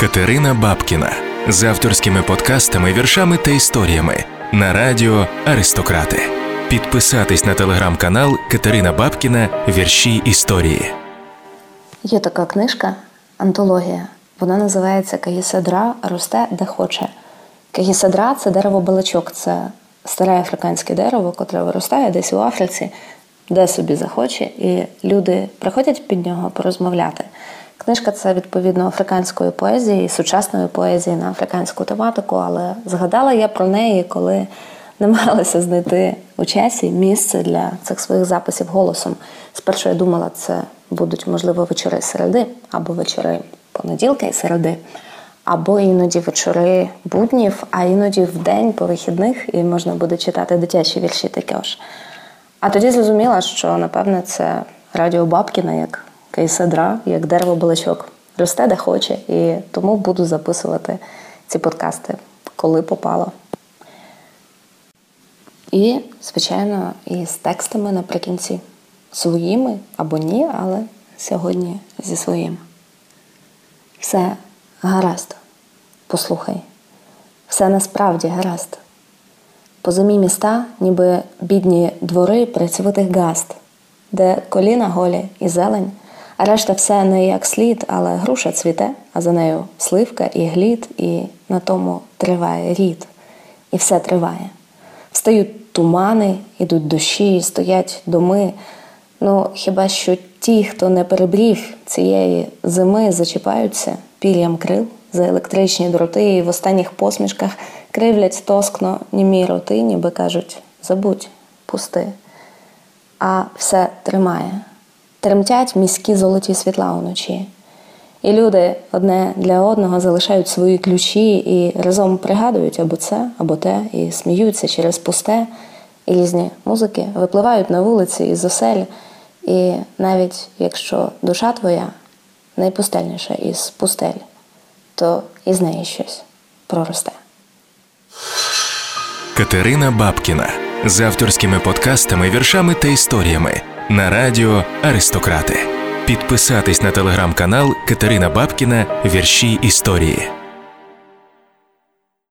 Катерина Бабкіна з авторськими подкастами, віршами та історіями на радіо Аристократи. Підписатись на телеграм-канал Катерина Бабкіна Вірші історії. Є така книжка, антологія. Вона називається Кагіседра росте де хоче. Кагіседра це дерево балачок, це старе африканське дерево, котре виростає десь у Африці, де собі захоче, і люди приходять під нього порозмовляти. Книжка це відповідно африканської поезії, сучасної поезії на африканську тематику, але згадала я про неї, коли намагалася знайти у часі місце для цих своїх записів голосом. Спершу я думала, це будуть, можливо, вечори середи або вечори понеділка і середи, або іноді вечори буднів, а іноді в день по вихідних, і можна буде читати дитячі вірші також. А тоді зрозуміла, що напевне це радіо Бабкіна як кейседра, як дерево балачок. Росте де хоче, і тому буду записувати ці подкасти, коли попало. І, звичайно, і з текстами наприкінці своїми або ні, але сьогодні зі своїм. Все гаразд, послухай, все насправді гаразд. Позамі міста, ніби бідні двори працьовитих гаст, де коліна голі і зелень, решта все не як слід, але груша цвіте, а за нею сливка і глід, і на тому триває рід, і все триває. Встають тумани, ідуть дощі, стоять доми. Ну, хіба що ті, хто не перебрів цієї зими, зачіпаються пір'ям крил за електричні дроти і в останніх посмішках кривлять тоскно німі роти, ніби кажуть забудь, пусти. А все тримає. Тремтять міські золоті світла уночі. І люди одне для одного залишають свої ключі і разом пригадують або це, або те, і сміються через пусте, і різні музики випливають на вулиці із осель. І навіть якщо душа твоя найпустельніша із пустель, то із неї щось проросте. Катерина Бабкіна з авторськими подкастами, віршами та історіями на радіо Аристократи. Підписатись на телеграм-канал Катерина Бабкіна Вірші історії.